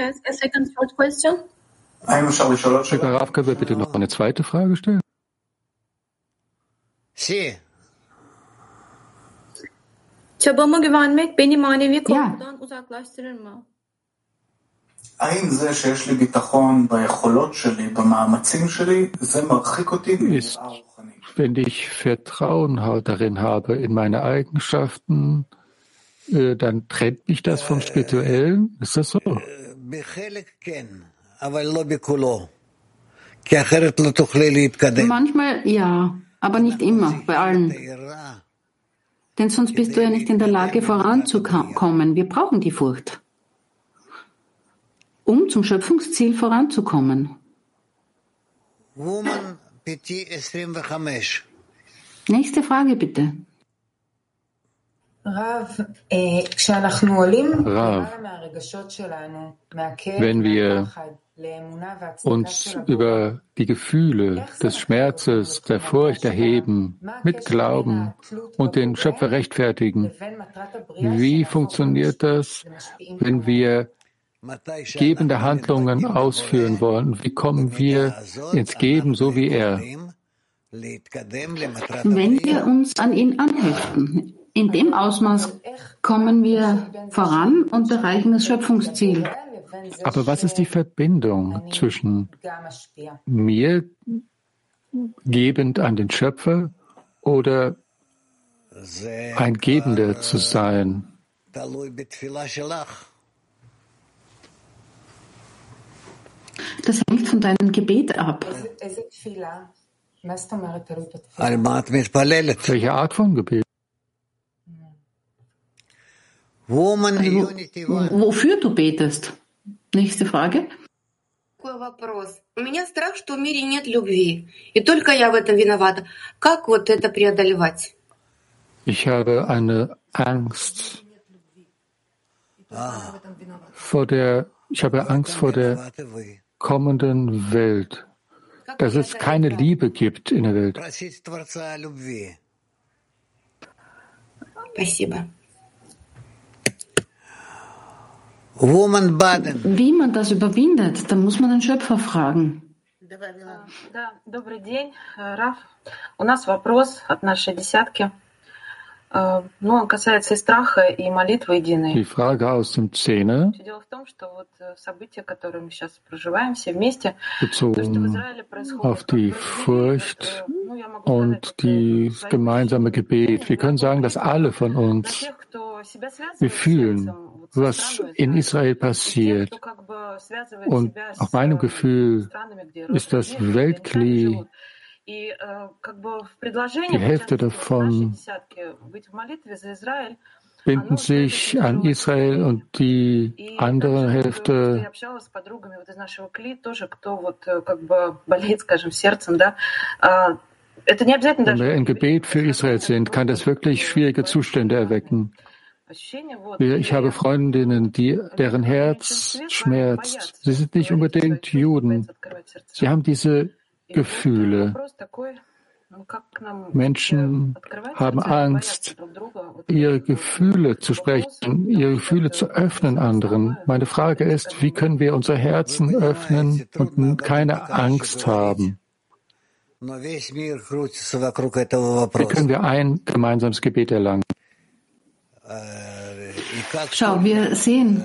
bitte noch eine zweite Frage stellen? Sí. Çabama güvenmek beni manevi korkudan uzaklaştırır mı? ist, wenn ich Vertrauen darin habe in meine Eigenschaften, äh, dann trennt mich das vom Spirituellen? Ist das so? Manchmal ja, aber nicht immer, bei allen. Denn sonst bist du ja nicht in der Lage voranzukommen. Wir brauchen die Furcht um zum Schöpfungsziel voranzukommen. Woman Nächste Frage bitte. Rav, wenn wir uns über die Gefühle des Schmerzes, der Furcht erheben, mit Glauben und den Schöpfer rechtfertigen, wie funktioniert das, wenn wir gebende Handlungen ausführen wollen. Wie kommen wir ins Geben, so wie er? Wenn wir uns an ihn anheften, in dem Ausmaß kommen wir voran und erreichen das Schöpfungsziel. Aber was ist die Verbindung zwischen mir gebend an den Schöpfer oder ein Gebender zu sein? Das hängt von deinem Gebet ab. Welche Art von Gebet? Also, wofür du betest? Nächste Frage. У меня страх, что в мире нет любви, и только я в этом виновата. Как вот это преодолевать? Ich habe eine Angst vor der, ich habe Angst vor der kommenden Welt, dass es keine Liebe gibt in der Welt. Wie man das überwindet, da muss man den Schöpfer fragen. Да, добрый день, Раф. У нас вопрос от нашей десятки. Ну, он касается и страха, и молитвы единой. Die Frage aus dem Zehner. Дело в том, что вот события, которые мы сейчас проживаем все вместе, bezogen auf die Furcht und das gemeinsame Gebet. Wir können sagen, dass alle von uns, wir fühlen, was in Israel passiert. Und nach meinem Gefühl ist das Weltkli die Hälfte davon binden sich an Israel und die andere Hälfte wenn wir ein Gebet für Israel sind, kann das wirklich schwierige Zustände erwecken. Ich habe Freundinnen, die, deren Herz schmerzt. Sie sind nicht unbedingt Juden. Sie haben diese Gefühle. Menschen haben Angst, ihre Gefühle zu sprechen, ihre Gefühle zu öffnen anderen. Meine Frage ist, wie können wir unser Herzen öffnen und keine Angst haben? Wie können wir ein gemeinsames Gebet erlangen? Schau, wir sehen,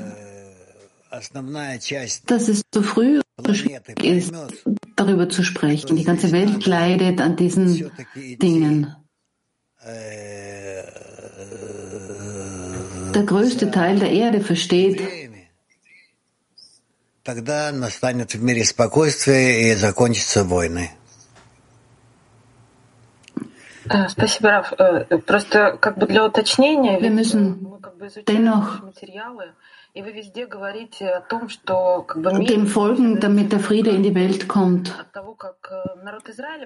dass es zu früh ist darüber zu sprechen. Die ganze Welt leidet an diesen Dingen. Der größte Teil der Erde versteht, тогда настанет в мире спокойствие и закончатся войны. Спасибо, Раф. Просто как бы для уточнения, wir müssen dennoch dem folgen, damit der Friede in die Welt kommt.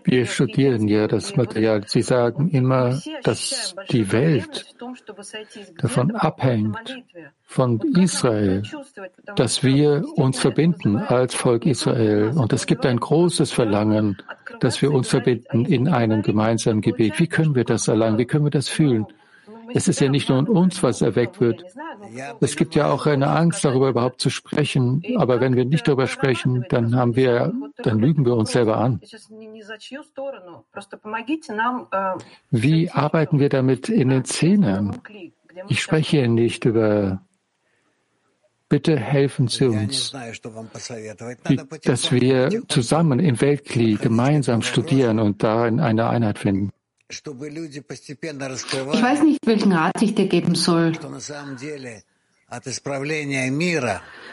Wir studieren ja das Material. Sie sagen immer, dass die Welt davon abhängt, von Israel, dass wir uns verbinden als Volk Israel. Und es gibt ein großes Verlangen, dass wir uns verbinden in einem gemeinsamen Gebet. Wie können wir das erlangen? Wie können wir das fühlen? Es ist ja nicht nur in uns, was erweckt wird. Es gibt ja auch eine Angst, darüber überhaupt zu sprechen. Aber wenn wir nicht darüber sprechen, dann haben wir, dann lügen wir uns selber an. Wie arbeiten wir damit in den Szenen? Ich spreche hier nicht über Bitte helfen Sie uns, dass wir zusammen in Weltkli gemeinsam studieren und darin eine Einheit finden. Ich weiß nicht, welchen Rat ich dir geben soll.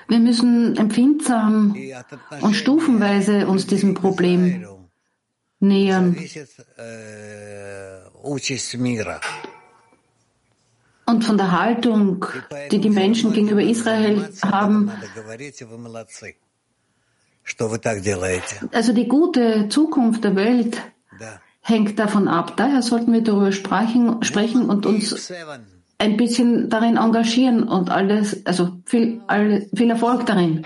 Wir müssen empfindsam und stufenweise uns diesem Problem nähern. Und von der Haltung, die die Menschen gegenüber Israel haben, also die gute Zukunft der Welt, hängt davon ab. Daher sollten wir darüber sprechen, sprechen und uns ein bisschen darin engagieren und alles, also viel, all, viel Erfolg darin.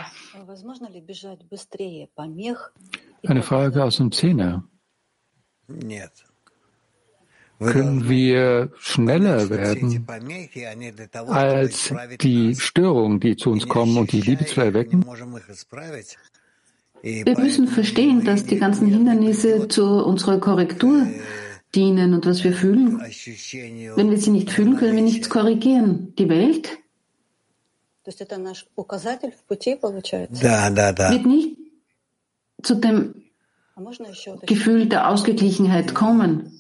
Eine Frage aus dem Zehner. Können wir schneller werden als die Störungen, die zu uns kommen und die Liebe zu erwecken? Wir müssen verstehen, dass die ganzen Hindernisse zu unserer Korrektur dienen und was wir fühlen. Wenn wir sie nicht fühlen, können wir nichts korrigieren. Die Welt wird nicht zu dem Gefühl der Ausgeglichenheit kommen.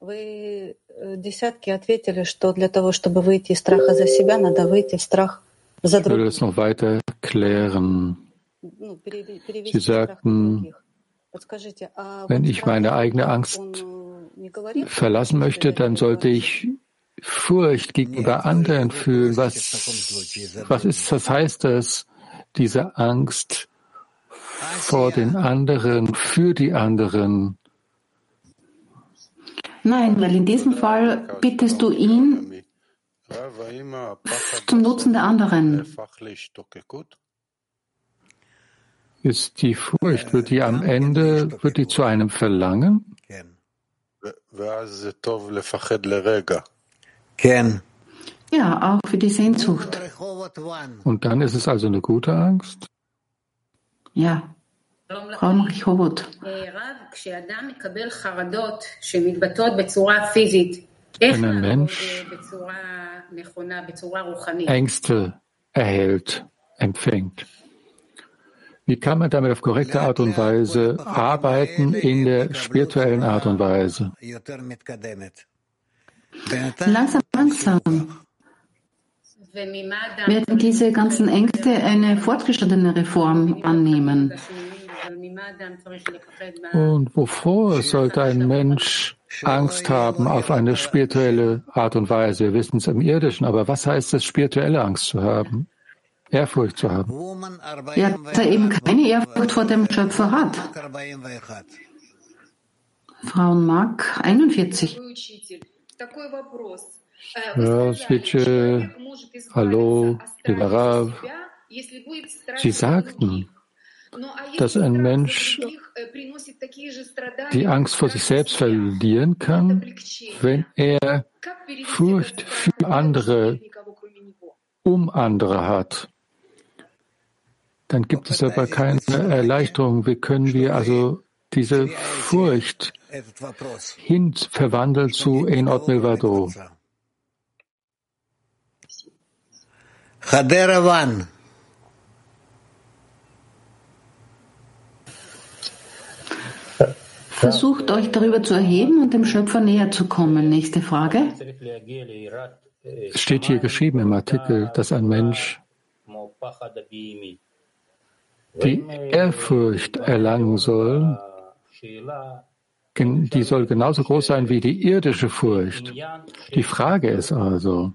Вы десятки ответили, что для того, чтобы выйти из страха за себя, надо выйти в страх за других. Ich würde das noch weiter klären. Sie sagten, wenn ich meine eigene Angst verlassen möchte, dann sollte ich Furcht gegenüber anderen fühlen. Was, was ist, was heißt das, diese Angst vor den anderen, für die anderen? Nein, weil in diesem Fall bittest du ihn zum Nutzen der anderen. Ist die Furcht, wird die am Ende, wird die zu einem Verlangen? Ja, auch für die Sehnsucht. Und dann ist es also eine gute Angst? Ja. Wenn ein Mensch Ängste erhält, empfängt, wie kann man damit auf korrekte Art und Weise arbeiten in der spirituellen Art und Weise? Langsam, langsam werden diese ganzen Ängste eine fortgeschrittene Reform annehmen. Und wovor sollte ein Mensch Angst haben auf eine spirituelle Art und Weise? Wir wissen es im Irdischen, aber was heißt es, spirituelle Angst zu haben? Ehrfurcht zu haben. Ja, dass er eben keine Ehrfurcht vor dem Schöpfer hat. Frauenmark 41. Ja, Switche, hallo, lieber Rav. Sie sagten, dass ein Mensch die Angst vor sich selbst verlieren kann, wenn er Furcht für andere, um andere hat dann gibt es aber keine Erleichterung. Wie können wir also diese Furcht hin verwandeln zu Enot Milvado? versucht euch darüber zu erheben und dem Schöpfer näher zu kommen. Nächste Frage. Es steht hier geschrieben im Artikel, dass ein Mensch die Ehrfurcht erlangen soll, die soll genauso groß sein wie die irdische Furcht. Die Frage ist also,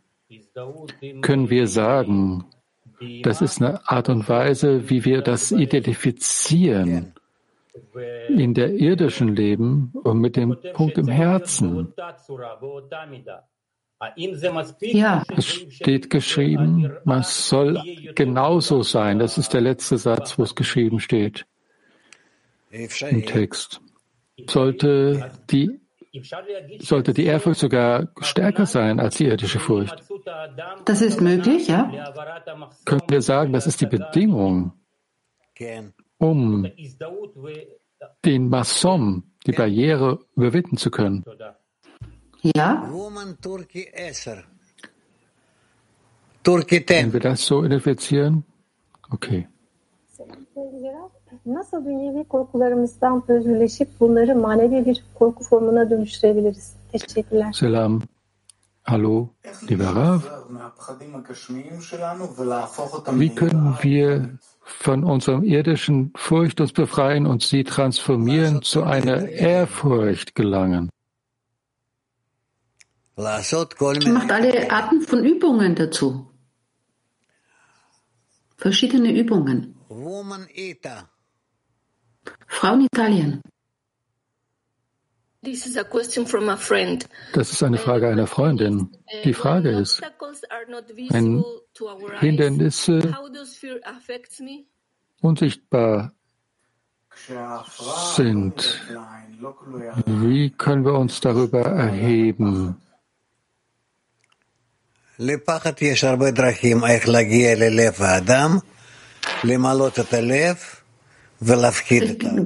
können wir sagen, das ist eine Art und Weise, wie wir das identifizieren in der irdischen Leben und mit dem Punkt im Herzen. Ja, es steht geschrieben, man soll genauso sein. Das ist der letzte Satz, wo es geschrieben steht im Text. Sollte die, sollte die Ehrfurcht sogar stärker sein als die irdische Furcht? Das ist möglich, ja. Können wir sagen, das ist die Bedingung, um den Masom, die Barriere überwinden zu können? Ja. Können wir das so identifizieren? Okay. Nasıl dünyevi korkularımızdan özgürleşip bunları manevi bir korku formuna dönüştürebiliriz? Teşekkürler. Selam. Hallo, lieber Rav. Wie können wir von unserem irdischen Furcht uns befreien und sie transformieren zu einer Ehrfurcht gelangen? Macht alle Arten von Übungen dazu. Verschiedene Übungen. Frauen Italien. Das ist eine Frage einer Freundin. Die Frage ist, wenn Hindernisse unsichtbar sind, wie können wir uns darüber erheben?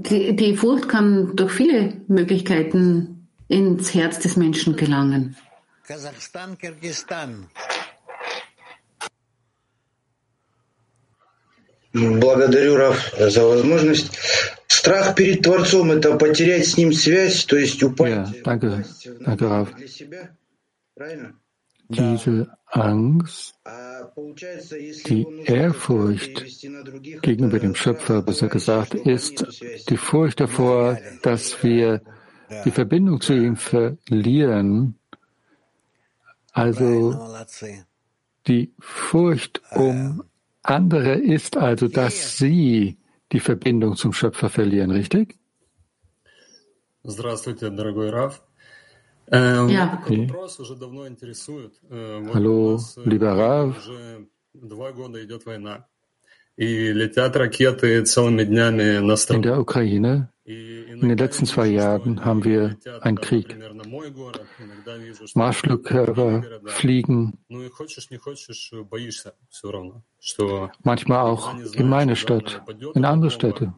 die, die Furcht kann durch viele Möglichkeiten ins Herz des Menschen gelangen. Kasachstan, Kirgistan. Благодарю, Раф, за возможность. Страх перед Творцом – это потерять с ним связь, то есть упасть ja, danke, danke, Raf. для себя, правильно? Diese Angst, die Ehrfurcht gegenüber dem Schöpfer, besser gesagt, ist die Furcht davor, dass wir die Verbindung zu ihm verlieren. Also die Furcht um andere ist also, dass sie die Verbindung zum Schöpfer verlieren, richtig? Здравствуйте, дорогой Раф. Ja. Okay. Hallo, lieber Rav. In der Ukraine, in den letzten zwei Jahren haben wir einen Krieg. Marschflugkörper fliegen, manchmal auch in meine Stadt, in andere Städte.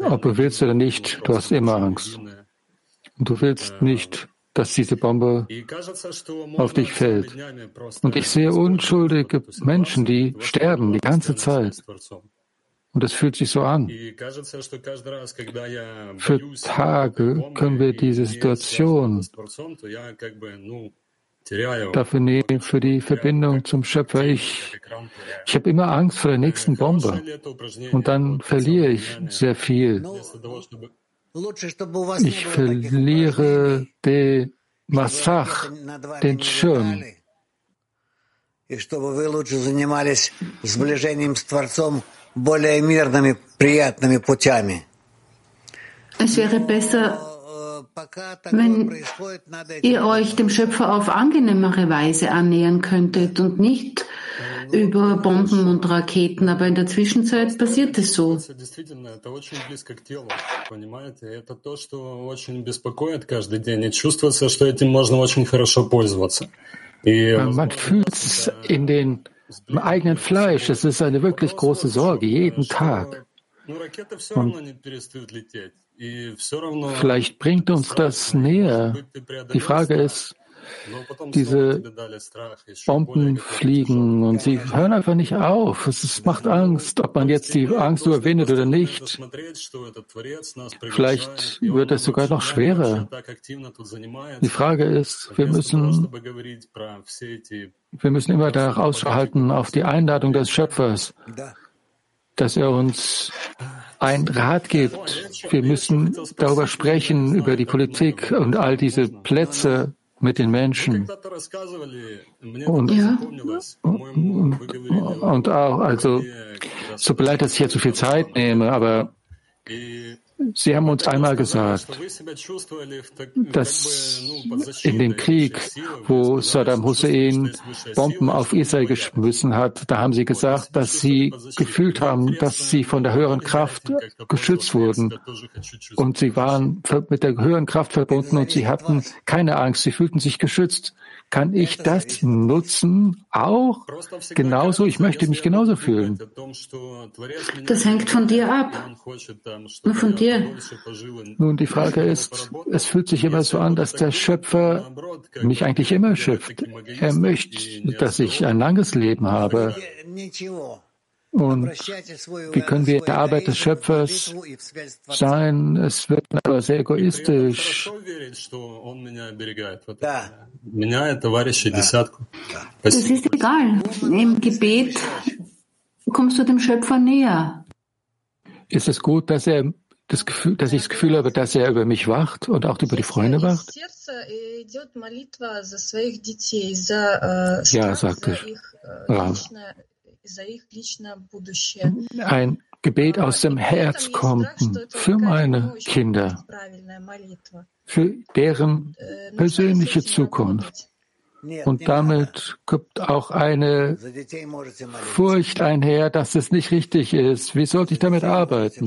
Ob du willst oder nicht, du hast immer Angst. Und du willst nicht, dass diese Bombe auf dich fällt. Und ich sehe unschuldige Menschen, die sterben die ganze Zeit. Und es fühlt sich so an. Für Tage können wir diese Situation dafür nehmen, für die Verbindung zum Schöpfer. Ich, ich habe immer Angst vor der nächsten Bombe. Und dann verliere ich sehr viel. Ich verliere den Massach, den Schirm. Es wäre besser, wenn ihr euch dem Schöpfer auf angenehmere Weise annähern könntet und nicht über Bomben und Raketen, aber in der Zwischenzeit passiert es so. Man fühlt es in den im eigenen Fleisch. Es ist eine wirklich große Sorge, jeden Tag. Und vielleicht bringt uns das näher. Die Frage ist, diese Bomben fliegen und sie hören einfach nicht auf. Es macht Angst, ob man jetzt die Angst überwindet oder nicht. Vielleicht wird es sogar noch schwerer. Die Frage ist, wir müssen, wir müssen immer danach Ausschau halten auf die Einladung des Schöpfers, dass er uns ein Rat gibt. Wir müssen darüber sprechen, über die Politik und all diese Plätze mit den Menschen. Und, ja. und, und auch, also, so leid, dass ich jetzt so viel Zeit nehme, aber Sie haben uns einmal gesagt, dass in dem Krieg, wo Saddam Hussein Bomben auf Israel geschmissen hat, da haben Sie gesagt, dass Sie gefühlt haben, dass Sie von der höheren Kraft geschützt wurden. Und Sie waren mit der höheren Kraft verbunden und Sie hatten keine Angst. Sie fühlten sich geschützt. Kann ich das nutzen? Auch? Genauso? Ich möchte mich genauso fühlen. Das hängt von dir ab. Nur von dir. Nun, die Frage ist, es fühlt sich immer so an, dass der Schöpfer mich eigentlich immer schöpft. Er möchte, dass ich ein langes Leben habe. Und wie können wir in der Arbeit des Schöpfers sein? Es wird aber sehr egoistisch. Das ist egal. Im Gebet kommst du dem Schöpfer näher. Ist es gut, dass er das Gefühl, dass ich das Gefühl habe, dass er über mich wacht und auch über die Freunde wacht? Ja, sagte Rav. Ein Gebet aus dem Herz kommt für meine Kinder, für deren persönliche Zukunft. Und damit kommt auch eine Furcht einher, dass es nicht richtig ist. Wie sollte ich damit arbeiten?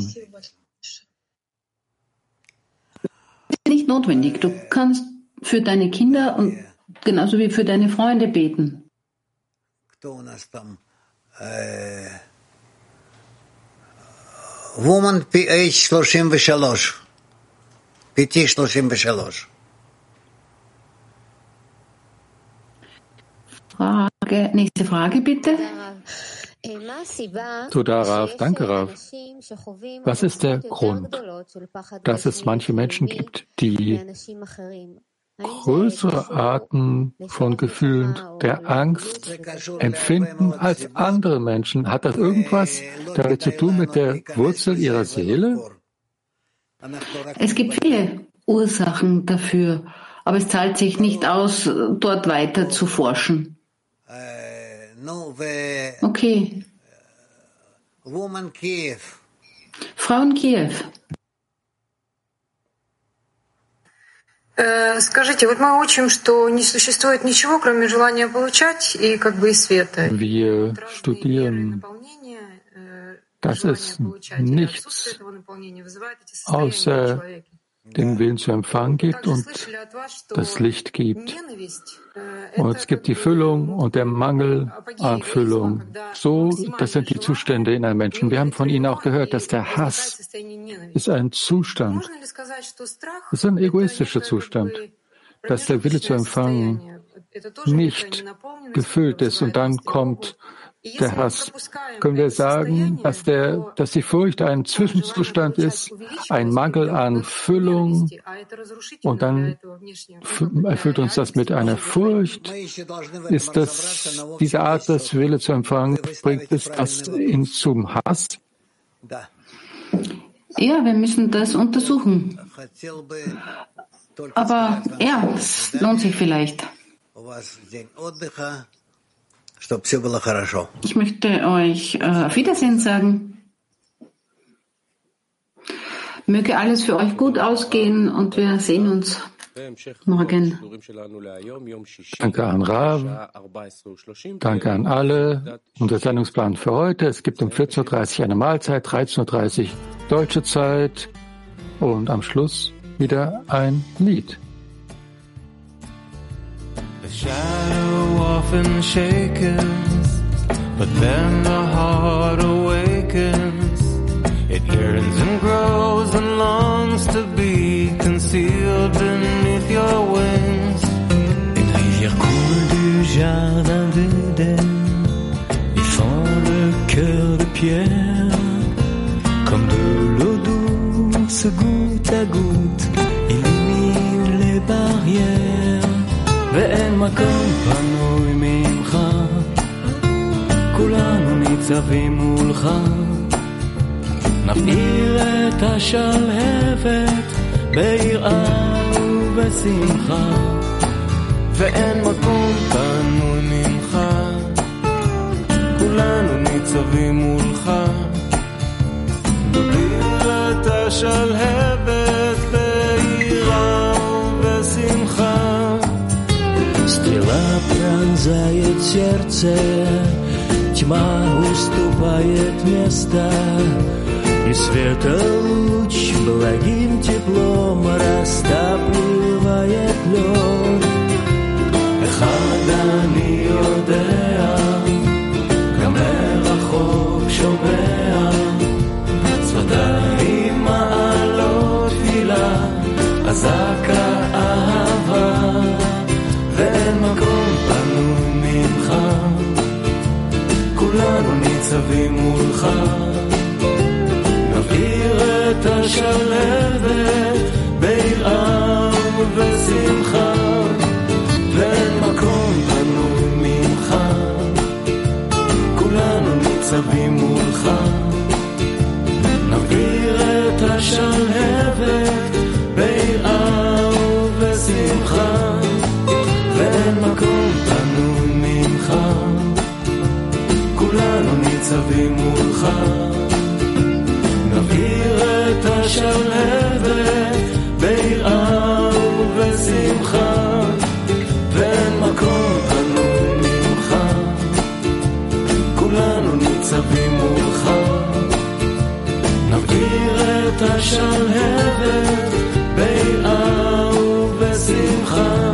Nicht notwendig. Du kannst für deine Kinder und genauso wie für deine Freunde beten. Woman PH 33. PT 33. Frage, nächste Frage bitte. Toda Rav, danke Rav. Was ist der Grund, dass es manche Menschen gibt, die größere Arten von Gefühlen der Angst empfinden als andere Menschen. Hat das irgendwas damit zu tun mit der Wurzel ihrer Seele? Es gibt viele Ursachen dafür, aber es zahlt sich nicht aus, dort weiter zu forschen. Okay. Frauen Kiew. Скажите, вот мы учим, что не существует ничего, кроме желания получать и как бы и света. Wir studieren, dass es nichts außer den Willen zu empfangen gibt und das Licht gibt. Und es gibt die Füllung und der Mangel an Füllung. So, das sind die Zustände in einem Menschen. Wir haben von Ihnen auch gehört, dass der Hass ist ein Zustand. Es ist ein egoistischer Zustand, dass der Wille zu empfangen nicht gefüllt ist und dann kommt der Hass. Können wir sagen, dass, der, dass die Furcht ein Zwischenzustand ist, ein Mangel an Füllung und dann erfüllt uns das mit einer Furcht? Ist das diese Art, das Wille zu empfangen, bringt es das in zum Hass? Ja, wir müssen das untersuchen. Aber ja, es lohnt sich vielleicht. Ich möchte euch äh, auf Wiedersehen sagen. Möge alles für euch gut ausgehen und wir sehen uns morgen. Danke an Rav. Danke an alle. Unser Sendungsplan für heute. Es gibt um 14.30 Uhr eine Mahlzeit, 13.30 Uhr deutsche Zeit und am Schluss wieder ein Lied. The shadow often shakens, but then the heart awakens. It yearns and grows and longs to be concealed beneath your wings. Une rivière coule du jardin d'Éden et fend le cœur de pierre comme de l'eau douce goutte à goutte. מקום פנוי ממך, כולנו ניצבים מולך. נבעיר את השלהבת ביראה ובשמחה, ואין מקום сердце, тьма уступает место. И света луч благим теплом растапливает лед. ניצבים מולך. את השלבת ביראה ובשמחה, ואין מקום פנוי ממך, כולנו ניצבים מולך. נבעיר את ניצבים מולך, נבעיר את השלהבת ביראה ובשמחה, ואין מקום פנוי ממך, כולנו ניצבים מולך, נבעיר את השלהבת ביראה ובשמחה.